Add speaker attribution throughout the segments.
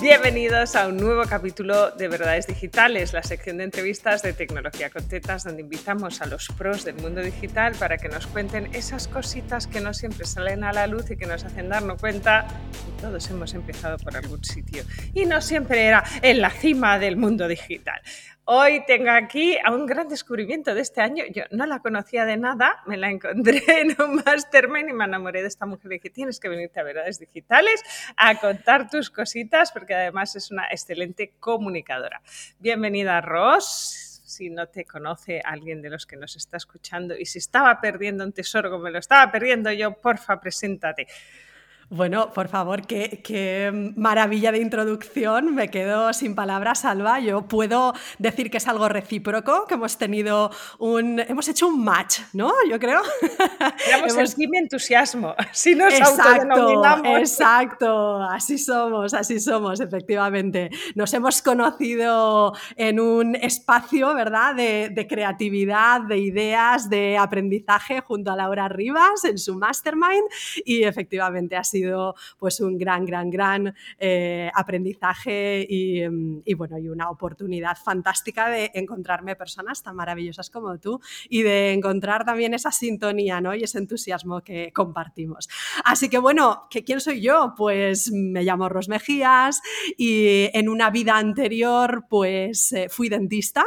Speaker 1: Bienvenidos a un nuevo capítulo de Verdades Digitales, la sección de entrevistas de Tecnología con Tetas, donde invitamos a los pros del mundo digital para que nos cuenten esas cositas que no siempre salen a la luz y que nos hacen darnos cuenta que todos hemos empezado por algún sitio y no siempre era en la cima del mundo digital. Hoy tengo aquí a un gran descubrimiento de este año. Yo no la conocía de nada, me la encontré en un mastermind y me enamoré de esta mujer. Dije, tienes que venirte a Verdades Digitales a contar tus cositas, porque además es una excelente comunicadora. Bienvenida, Ross si no te conoce alguien de los que nos está escuchando y si estaba perdiendo un tesoro como me lo estaba perdiendo yo, porfa, preséntate.
Speaker 2: Bueno, por favor, qué, maravilla de introducción. Me quedo sin palabras, Alba. Yo puedo decir que es algo recíproco, que hemos tenido un. Hemos hecho un match, ¿no? Yo creo.
Speaker 1: Éramos hemos... el entusiasmo. Así nos exacto,
Speaker 2: Exacto, así somos, así somos, efectivamente. Nos hemos conocido en un espacio, ¿verdad?, de, de creatividad, de ideas, de aprendizaje junto a Laura Rivas en su mastermind y efectivamente así sido pues un gran, gran, gran eh, aprendizaje mm, y, bueno, y una oportunidad fantástica de encontrarme personas tan maravillosas como tú y de encontrar también esa sintonía ¿no? y ese entusiasmo que compartimos. Así que bueno, ¿que ¿quién soy yo? Pues me llamo Ros Mejías y en una vida anterior pues eh, fui dentista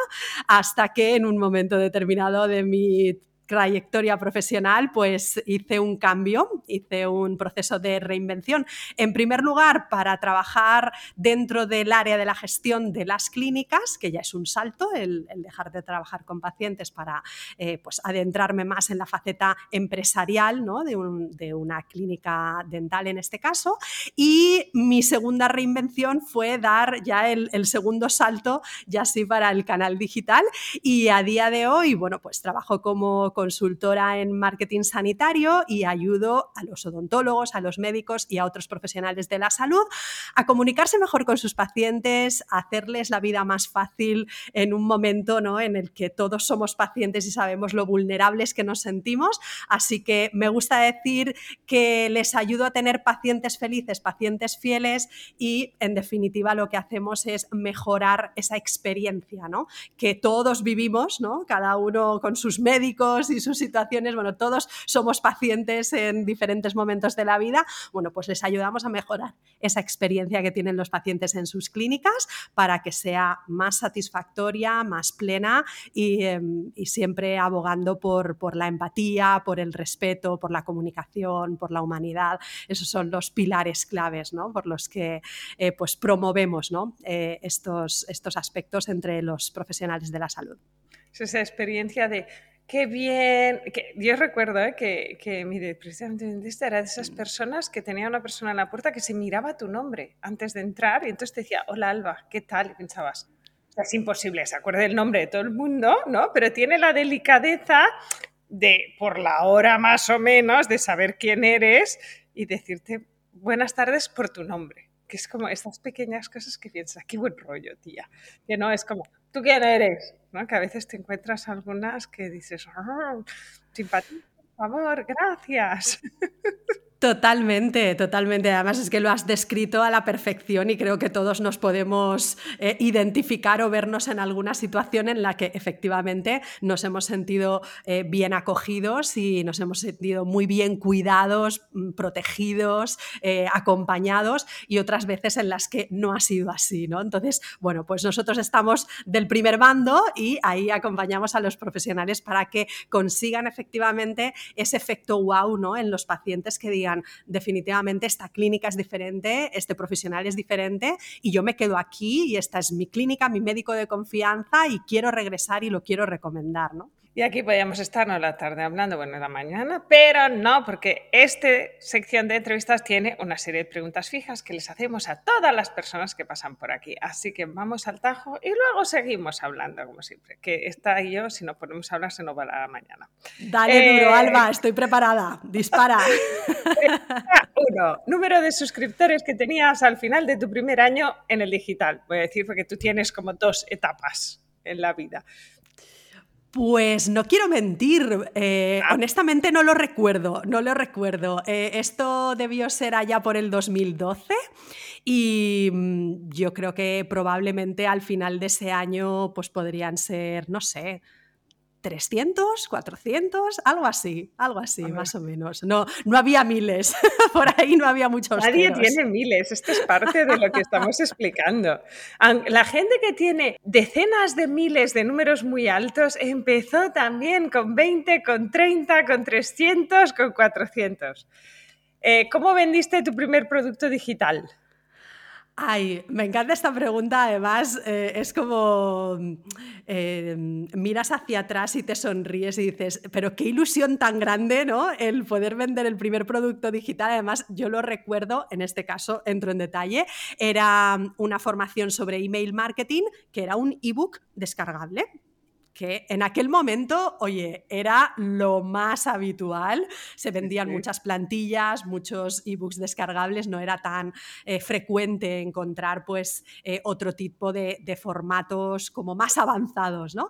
Speaker 2: hasta que en un momento determinado de mi trayectoria profesional, pues hice un cambio, hice un proceso de reinvención. En primer lugar, para trabajar dentro del área de la gestión de las clínicas, que ya es un salto, el, dejar de trabajar con pacientes para eh, pues adentrarme más en la faceta empresarial ¿no? de, una clínica dental en este caso. Y mi segunda reinvención fue dar ya el, el segundo salto, ya sí para el canal digital. Y a día de hoy, bueno, pues trabajo como consultora en marketing sanitario y ayudo a los odontólogos, a los médicos y a otros profesionales de la salud a comunicarse mejor con sus pacientes, a hacerles la vida más fácil en un momento ¿no? en el que todos somos pacientes y sabemos lo vulnerables que nos sentimos. Así que me gusta decir que les ayudo a tener pacientes felices, pacientes fieles y en definitiva lo que hacemos es mejorar esa experiencia ¿no? que todos vivimos, ¿no? cada uno con sus médicos y sus situaciones, bueno, todos somos pacientes en diferentes momentos de la vida, bueno, pues les ayudamos a mejorar esa experiencia que tienen los pacientes en sus clínicas para que sea más satisfactoria, más plena y, em, siempre abogando por, por, la empatía, por el respeto, por la comunicación, por la humanidad. Esos son los pilares claves ¿no? por los que eh, pues promovemos ¿no? Eh, estos, estos aspectos entre los profesionales de la salud.
Speaker 1: esa experiencia de Qué bien. Que, yo recuerdo eh, que, que, mi precisamente era de esas personas que tenía una persona en la puerta que se miraba tu nombre antes de entrar y entonces te decía, hola Alba, ¿qué tal? Y pensabas, es imposible, se acuerde el nombre de todo el mundo, ¿no? Pero tiene la delicadeza de, por la hora más o menos, de saber quién eres y decirte buenas tardes por tu nombre. Que es como estas pequeñas cosas que piensas, qué buen rollo, tía. Que no es como, ¿tú quién eres? Que a veces te encuentras algunas que dices, oh, simpatía, por favor, gracias.
Speaker 2: Totalmente, totalmente. Además es que lo has descrito a la perfección y creo que todos nos podemos eh, identificar o vernos en alguna situación en la que efectivamente nos hemos sentido eh, bien acogidos y nos hemos sentido muy bien cuidados, mm, protegidos, eh, acompañados y otras veces en las que no ha sido así, ¿no? Entonces, bueno, pues nosotros estamos del primer bando y ahí acompañamos a los profesionales para que consigan efectivamente ese efecto wow, ¿no? En los pacientes que digan definitivamente esta clínica es diferente, este profesional es diferente y yo me quedo aquí y esta es mi clínica, mi médico de confianza y quiero regresar y lo quiero recomendar, ¿no?
Speaker 1: Y aquí podríamos estar no la tarde hablando, bueno, la mañana, pero no, porque esta sección de entrevistas tiene una serie de preguntas fijas que les hacemos a todas las personas que pasan por aquí. Así que vamos al tajo y luego seguimos hablando, como siempre. Que está y yo, si no ponemos a hablar, se nos va la mañana.
Speaker 2: Dale duro, eh, Alba, estoy preparada. Dispara.
Speaker 1: Uno, número de suscriptores que tenías al final de tu primer año en el digital. Voy a decir porque tú tienes como dos etapas en la vida.
Speaker 2: Pues no quiero mentir, eh, ah. honestamente no lo recuerdo, no lo recuerdo. Eh, esto debió ser allá por el 2012 Y mm, yo creo que probablemente al final de ese año pues podrían ser, no sé, 300, 400, algo así, algo así, más o menos. No, no había miles, por ahí no había muchos.
Speaker 1: Nadie tiene miles, esto es parte de lo que estamos explicando. La gente que tiene decenas de miles de números muy altos empezó también con 20, con 30, con 300, con 400. Eh, ¿Cómo vendiste tu primer producto digital?
Speaker 2: Ay, me encanta esta pregunta. Además, eh, es como eh, miras hacia atrás y te sonríes y dices, pero qué ilusión tan grande, ¿no? El poder vender el primer producto digital. Además, yo lo recuerdo, en este caso entro en detalle, era una formación sobre email marketing que era un ebook descargable que en aquel momento, oye, era lo más habitual. Se vendían muchas plantillas, muchos ebooks descargables, no era tan eh, frecuente encontrar pues eh, otro tipo de, formatos como más avanzados, ¿no?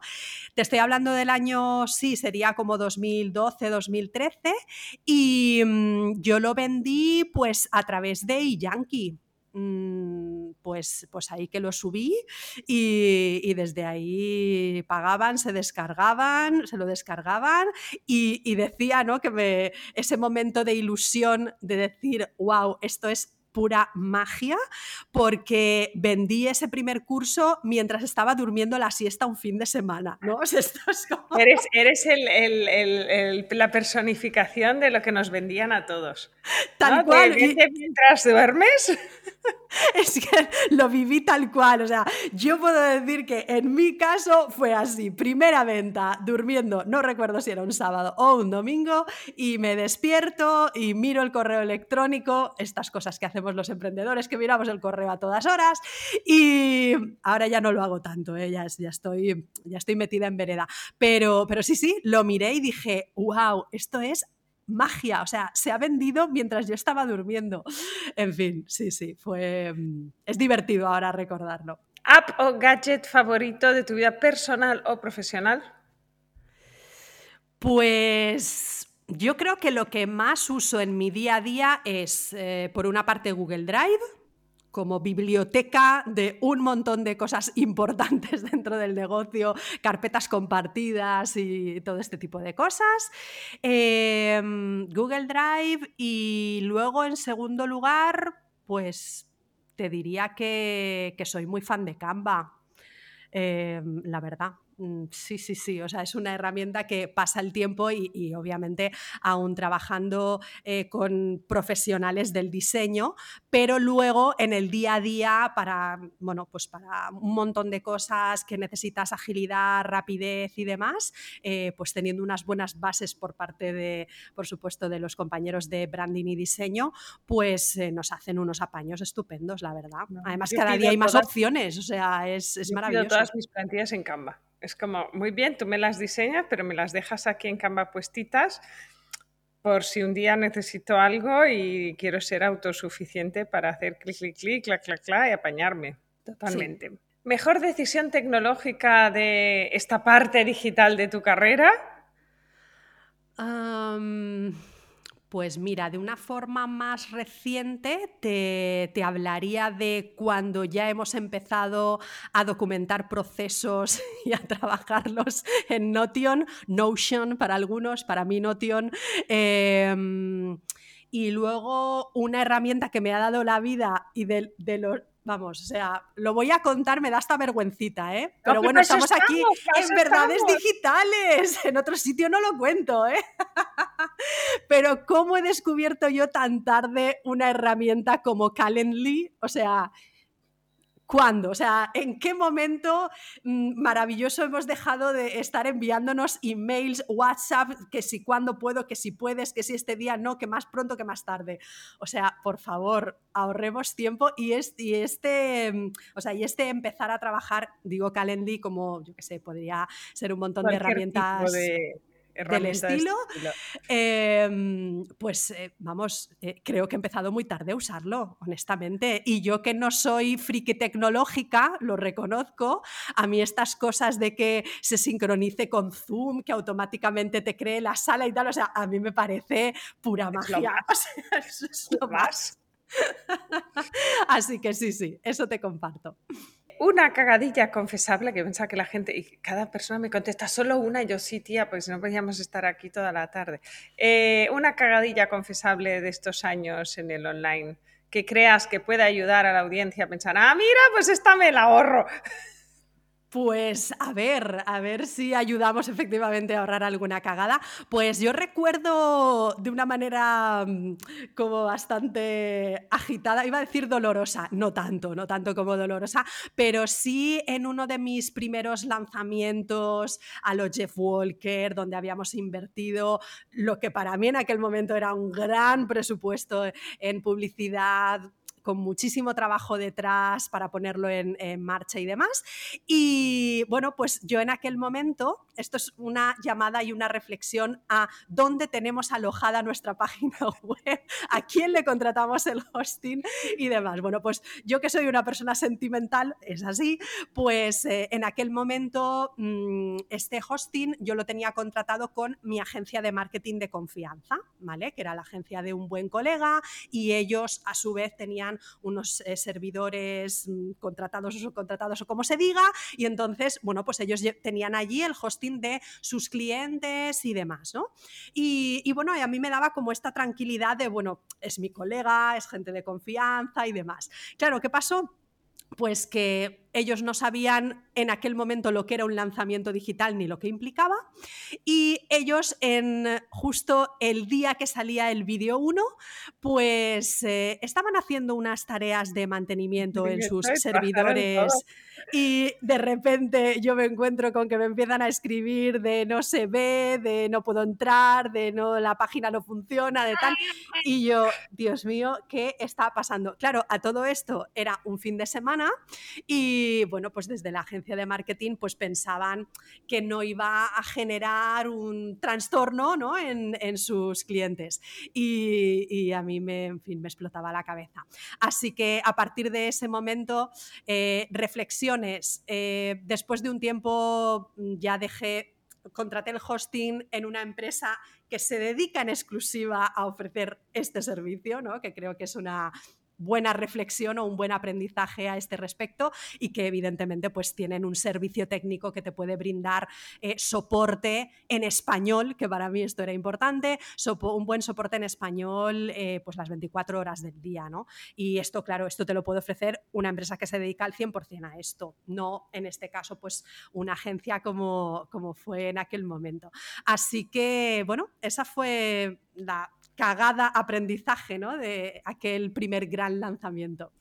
Speaker 2: Te estoy hablando del año, sí, sería como 2012, 2013 y mm, yo lo vendí pues a través de eYankee. Mm, pues, pues ahí que lo subí y, desde ahí pagaban, se descargaban, se lo descargaban y, y decía ¿no? que me, ese momento de ilusión de decir, wow, esto es pura magia porque vendí ese primer curso mientras estaba durmiendo la siesta un fin de semana. ¿no?
Speaker 1: Eres, eres la personificación de lo que nos vendían a todos. Tal cual. mientras duermes.
Speaker 2: Es que lo viví tal cual. O sea, yo puedo decir que en mi caso fue así. Primera venta, durmiendo, no recuerdo si era un sábado o un domingo, y me despierto y miro el correo electrónico, estas cosas que hacemos los emprendedores, que miramos el correo a todas horas y ahora ya no lo hago tanto, ¿eh? ya, estoy, ya estoy metida en vereda. Pero, pero sí, sí, lo miré y dije, wow, esto es magia, o sea, se ha vendido mientras yo estaba durmiendo. En fin, sí, sí, fue... Es divertido ahora recordarlo.
Speaker 1: ¿App o gadget favorito de tu vida personal o profesional?
Speaker 2: Pues yo creo que lo que más uso en mi día a día es, eh, por una parte, Google Drive, como biblioteca de un montón de cosas importantes dentro del negocio, carpetas compartidas y todo este tipo de cosas. Em, Google Drive y luego, en segundo lugar, pues te diría que, soy muy fan de Canva, em, la verdad. Mm, sí, sí, sí. O sea, es una herramienta que pasa el tiempo y, obviamente aún trabajando eh, con profesionales del diseño, pero luego en el día a día para, bueno, pues para un montón de cosas que necesitas agilidad, rapidez y demás, eh, pues teniendo unas buenas bases por parte de, por supuesto, de los compañeros de branding y diseño, pues eh, nos hacen unos apaños estupendos, la verdad. Además, cada día hay más opciones, o sea, es, es maravilloso.
Speaker 1: todas mis plantillas en Canva. Es como, muy bien, tú me las diseñas, pero me las dejas aquí en Canva puestitas por si un día necesito algo y quiero ser autosuficiente para hacer clic, clic, clic, clac, clac, clac y apañarme. Totalmente. ¿Mejor decisión tecnológica de esta parte digital de tu carrera?
Speaker 2: Pues mira, de una forma más reciente te, hablaría de cuando ya hemos empezado a documentar procesos y a trabajarlos en Notion, Notion para algunos, para mí Notion. Em, y luego una herramienta que me ha dado la vida y de, de los Vamos, o sea, lo voy a contar, me da esta vergüencita, ¿eh? Pero bueno, estamos, aquí en verdades digitales. En otro sitio no lo cuento, ¿eh? Pero ¿cómo he descubierto yo tan tarde una herramienta como Calendly? O sea, ¿Cuándo? O sea, ¿en qué momento mm, maravilloso hemos dejado de estar enviándonos emails, WhatsApp, que si cuándo puedo, que si puedes, que si este día no, que más pronto, que más tarde? O sea, por favor, ahorremos tiempo y este, este, mm, o sea, y este empezar a trabajar, digo Calendly como, yo qué sé, podría ser un montón de herramientas del estilo, em, pues eh, vamos, eh, creo que he empezado muy tarde a usarlo, honestamente. Y yo que no soy friki tecnológica, lo reconozco, a mí estas cosas de que se sincronice con Zoom, que automáticamente te cree la sala y tal, o sea, a mí me parece pura magia.
Speaker 1: es lo más.
Speaker 2: Así que sí, sí, eso te comparto.
Speaker 1: Una cagadilla confesable que pensaba que la gente, y cada persona me contesta solo una, yo sí, tía, pues no podíamos estar aquí toda la tarde. Eh, una cagadilla confesable de estos años en el online que creas que pueda ayudar a la audiencia a pensar, ah, mira, pues esta me la ahorro.
Speaker 2: Pues a ver, a ver si ayudamos efectivamente a ahorrar alguna cagada. Pues yo recuerdo de una manera mm, como bastante agitada, iba a decir dolorosa, no tanto, no tanto como dolorosa, pero sí en uno de mis primeros lanzamientos a los Jeff Walker, donde habíamos invertido lo que para mí en aquel momento era un gran presupuesto en publicidad, con muchísimo trabajo detrás para ponerlo en, marcha y demás. Y bueno, pues yo en aquel momento, esto es una llamada y una reflexión a dónde tenemos alojada nuestra página web, a quién le contratamos el hosting y demás. Bueno, pues yo que soy una persona sentimental, es así, pues eh, en aquel momento mm, este hosting yo lo tenía contratado con mi agencia de marketing de confianza, ¿vale? Que era la agencia de un buen colega y ellos a su vez tenían unos eh, servidores mm, contratados o subcontratados o como se diga, y entonces, bueno, pues ellos tenían allí el hosting de sus clientes y demás, ¿no? Y, bueno, a mí me daba como esta tranquilidad de, bueno, es mi colega, es gente de confianza y demás. Claro, ¿qué pasó? Pues que ellos no sabían en aquel momento lo que era un lanzamiento digital ni lo que implicaba. Y ellos, en justo el día que salía el vídeo 1, pues eh, estaban haciendo unas tareas de mantenimiento en sus servidores. Y de repente yo me encuentro con que me empiezan a escribir de no se ve, de no puedo entrar, de no la página no funciona, de tal. Y yo, Dios mío, ¿qué está pasando? Claro, a todo esto era un fin de semana y bueno, pues desde la agencia de marketing pues pensaban que no iba a generar un trastorno ¿no? en, sus clientes. Y, a mí me, en fin, me explotaba la cabeza. Así que a partir de ese momento, eh, reflexiones. Eh, después de un tiempo mm, ya dejé contraté el hosting en una empresa que se dedica en exclusiva a ofrecer este servicio, ¿no? que creo que es una buena reflexión o un buen aprendizaje a este respecto y que evidentemente pues tienen un servicio técnico que te puede brindar eh, soporte en español, que para mí esto era importante, un buen soporte en español eh, pues las 24 horas del día, ¿no? Y esto, claro, esto te lo puede ofrecer una empresa que se dedica al 100% a esto, no en este caso pues una agencia como, como fue en aquel momento. Así que, bueno, esa fue la cagada aprendizaje ¿no? de aquel primer gran lanzamiento.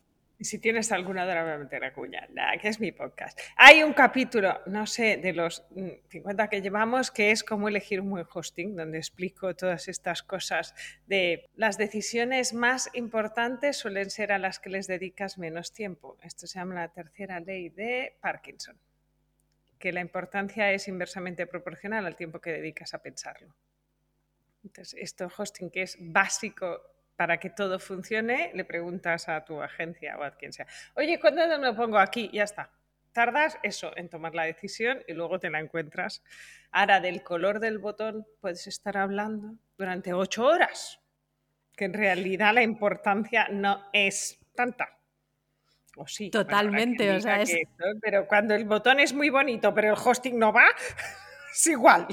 Speaker 1: Si tienes alguna, ahora voy a meter a cuña, que es mi podcast. Hay un capítulo, no sé, de los 50 mm, que llevamos, que es cómo elegir un buen hosting, donde explico todas estas cosas de las decisiones más importantes suelen ser a las que les dedicas menos tiempo. Esto se llama la tercera ley de Parkinson, que la importancia es inversamente proporcional al tiempo que dedicas a pensarlo. Entonces, esto hosting que es básico para que todo funcione, le preguntas a tu agencia o a quien sea, oye, ¿cuándo me lo pongo aquí? Ya está. Tardas eso en tomar la decisión y luego te la encuentras. Ahora, del color del botón puedes estar hablando durante ocho horas, que en realidad la importancia no es tanta. O sí.
Speaker 2: Totalmente, o sea, es...
Speaker 1: pero cuando el botón es muy bonito, pero el hosting no va, es igual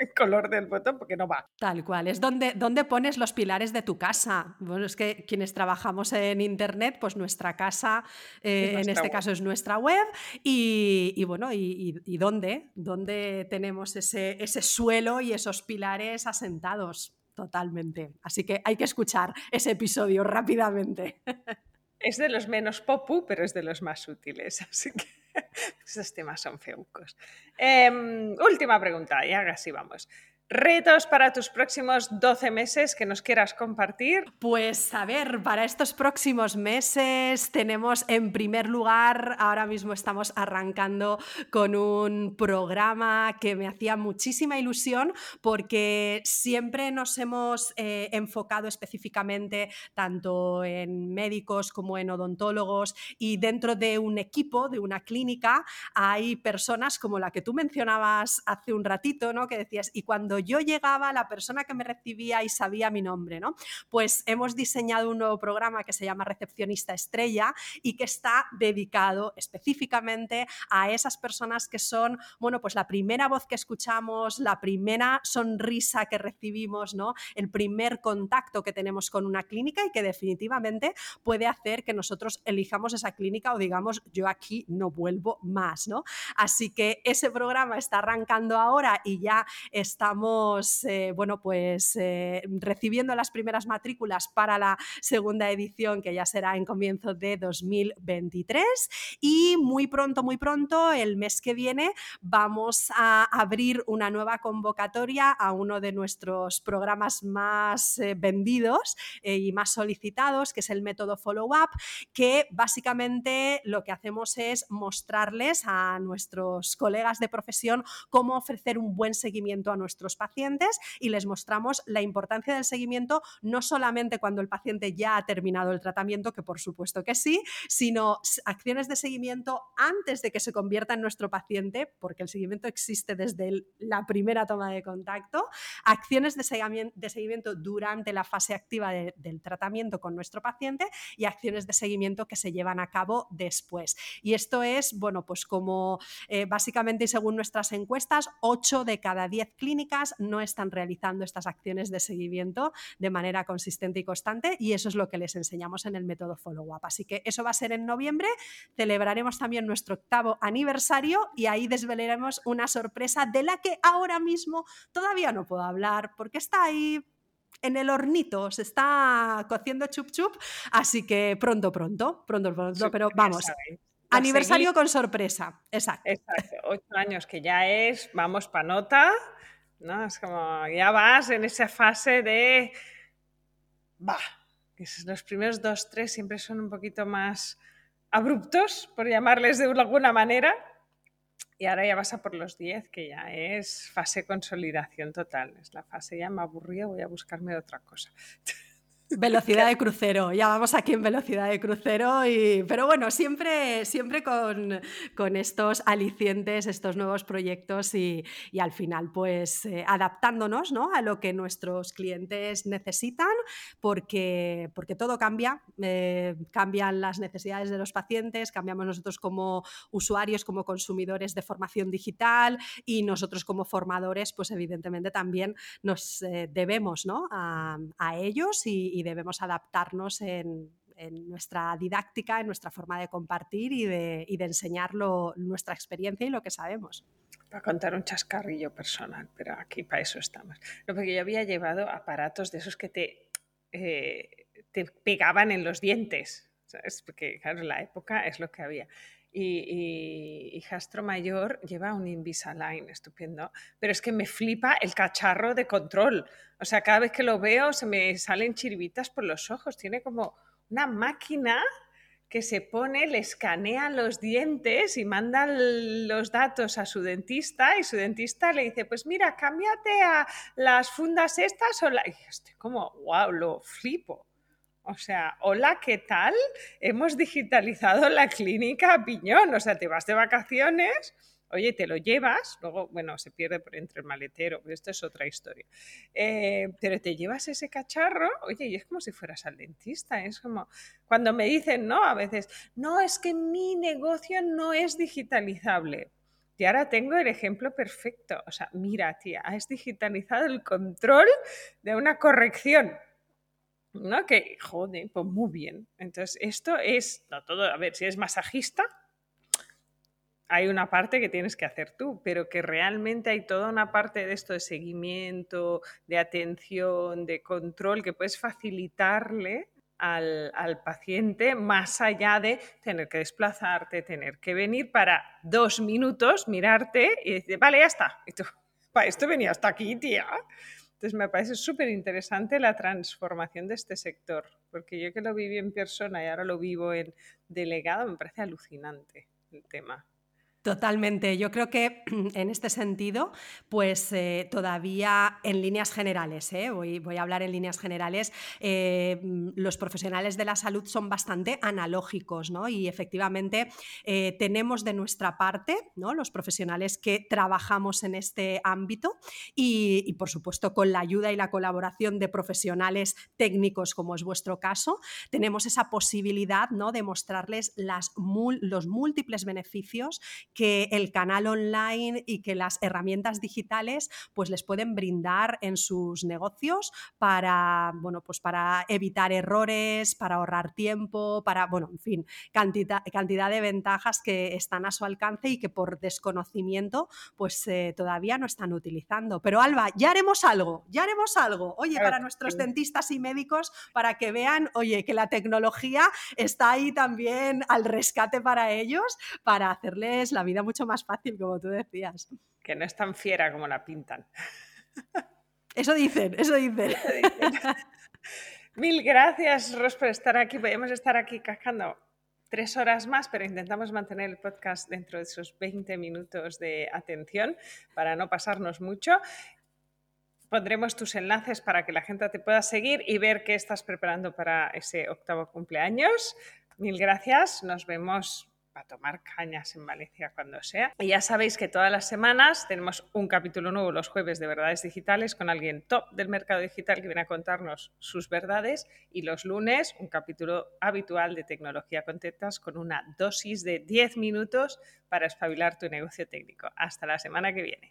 Speaker 1: el color del botón porque no va.
Speaker 2: Tal cual, es donde, donde pones los pilares de tu casa. Bueno, es que quienes trabajamos en Internet, pues nuestra casa, eh, en este caso es nuestra web, y, bueno, y, y, dónde, dónde tenemos ese, ese suelo y esos pilares asentados. Totalmente. Así que hay que escuchar ese episodio rápidamente.
Speaker 1: Es de los menos popu, pero es de los más útiles. Así que esos temas son feucos. Em, última pregunta, y ahora sí vamos. ¿Retos para tus próximos 12 meses que nos quieras compartir?
Speaker 2: Pues a ver, para estos próximos meses tenemos en primer lugar, ahora mismo estamos arrancando con un programa que me hacía muchísima ilusión porque siempre nos hemos eh, enfocado específicamente tanto en médicos como en odontólogos y dentro de un equipo, de una clínica, hay personas como la que tú mencionabas hace un ratito, ¿no? Que decías, y cuando yo llegaba, la persona que me recibía y sabía mi nombre, ¿no? Pues hemos diseñado un nuevo programa que se llama Recepcionista Estrella y que está dedicado específicamente a esas personas que son, bueno, pues la primera voz que escuchamos, la primera sonrisa que recibimos, ¿no? El primer contacto que tenemos con una clínica y que definitivamente puede hacer que nosotros elijamos esa clínica o digamos, yo aquí no vuelvo más, ¿no? Así que ese programa está arrancando ahora y ya estamos, eh, bueno, pues eh, recibiendo las primeras matrículas para la segunda edición que ya será en comienzo de 2023 y muy pronto, muy pronto, el mes que viene, vamos a abrir una nueva convocatoria a uno de nuestros programas más eh, vendidos y más solicitados, que es el método Follow Up, que básicamente lo que hacemos es mostrarles a nuestros colegas de profesión cómo ofrecer un buen seguimiento a nuestros pacientes y les mostramos la importancia del seguimiento no solamente cuando el paciente ya ha terminado el tratamiento, que por supuesto que sí, sino acciones de seguimiento antes de que se convierta en nuestro paciente, porque el seguimiento existe desde la primera toma de contacto, acciones de seguimiento, durante la fase activa del tratamiento con nuestro paciente y acciones de seguimiento que se llevan a cabo después. Y esto es, bueno, pues como eh, básicamente y según nuestras encuestas, 8 de cada 10 clínicas no están realizando estas acciones de seguimiento de manera consistente y constante y eso es lo que les enseñamos en el método Follow Up. Así que eso va a ser en noviembre, celebraremos también nuestro octavo aniversario y ahí desvelaremos una sorpresa de la que ahora mismo todavía no puedo hablar porque está ahí en el hornito, se está cociendo chup chup, así que pronto, pronto, pronto, pronto, pero vamos. Aniversario con sorpresa, exacto.
Speaker 1: Exacto, ocho años que ya es, vamos pa' nota, ¿no? Es como, ya vas en esa fase de, va, los primeros dos, tres siempre son un poquito más abruptos, por llamarles de alguna manera, y ahora ya vas a por los 10, que ya es fase consolidación total. Es la fase ya me aburría, voy a buscarme otra cosa.
Speaker 2: Velocidad de crucero, ya vamos aquí en velocidad de crucero, y, pero bueno, siempre, siempre con, con estos alicientes, estos nuevos proyectos y, y al final pues eh, adaptándonos ¿no? a lo que nuestros clientes necesitan, porque, porque todo cambia, eh, cambian las necesidades de los pacientes, cambiamos nosotros como usuarios, como consumidores de formación digital y nosotros como formadores pues evidentemente también nos eh, debemos ¿no? a, a ellos y y debemos adaptarnos en, nuestra didáctica, en nuestra forma de compartir y de, y enseñar nuestra experiencia y lo que sabemos.
Speaker 1: Para contar un chascarrillo personal, pero aquí para eso estamos. No, porque yo había llevado aparatos de esos que te, eh, pegaban en los dientes, ¿sabes? porque claro, la época es lo que había y, y, Mayor lleva un Invisalign estupendo, pero es que me flipa el cacharro de control. O sea, cada vez que lo veo se me salen chiribitas por los ojos. Tiene como una máquina que se pone, le escanea los dientes y manda los datos a su dentista y su dentista le dice, pues mira, cámbiate a las fundas estas o la... Y estoy como, wow, lo flipo. O sea, hola, ¿qué tal? Hemos digitalizado la clínica Piñón. O sea, te vas de vacaciones, oye, te lo llevas, luego, bueno, se pierde por entre el maletero, pero esto es otra historia. Eh, pero te llevas ese cacharro, oye, y es como si fueras al dentista. Es como cuando me dicen, no, a veces, no, es que mi negocio no es digitalizable. Y ahora tengo el ejemplo perfecto. O sea, mira, tía, has digitalizado el control de una corrección ¿no? Que, joder, pues muy bien. Entonces, esto es, no todo, a ver, si es masajista, hay una parte que tienes que hacer tú, pero que realmente hay toda una parte de esto de seguimiento, de atención, de control, que puedes facilitarle al, al, paciente más allá de tener que desplazarte, tener que venir para dos minutos, mirarte y decir, vale, ya está. Y tú, para esto venía hasta aquí, tía. Entonces me parece súper interesante la transformación de este sector, porque yo que lo viví en persona y ahora lo vivo en delegado, me parece alucinante el tema.
Speaker 2: Totalmente. Yo creo que en este sentido, pues eh, todavía en líneas generales, ¿eh? voy, a hablar en líneas generales, eh, los profesionales de la salud son bastante analógicos, ¿no? Y efectivamente tenemos de nuestra parte, ¿no? Los profesionales que trabajamos en este ámbito y, por supuesto con la ayuda y la colaboración de profesionales técnicos, como es vuestro caso, tenemos esa posibilidad, ¿no? De mostrarles los múltiples beneficios que el canal online y que las herramientas digitales pues les pueden brindar en sus negocios para, bueno, pues para evitar errores, para ahorrar tiempo, para, bueno, en fin, cantidad, cantidad de ventajas que están a su alcance y que por desconocimiento pues eh, todavía no están utilizando. Pero Alba, ya haremos algo, ya haremos algo, oye, para nuestros dentistas y médicos, para que vean, oye, que la tecnología está ahí también al rescate para ellos, para hacerles la vida mucho más fácil, como tú decías.
Speaker 1: Que no es tan fiera como la pintan.
Speaker 2: Eso dicen, eso dicen.
Speaker 1: Mil gracias, Ros, por estar aquí. Podemos estar aquí cascando tres horas más, pero intentamos mantener el podcast dentro de esos 20 minutos de atención para no pasarnos mucho. Pondremos tus enlaces para que la gente te pueda seguir y ver qué estás preparando para ese octavo cumpleaños. Mil gracias. Nos vemos para tomar cañas en Valencia cuando sea. Y ya sabéis que todas las semanas tenemos un capítulo nuevo los jueves de verdades digitales con alguien top del mercado digital que viene a contarnos sus verdades y los lunes un capítulo habitual de tecnología con tetas con una dosis de 10 minutos para espabilar tu negocio técnico. Hasta la semana que viene.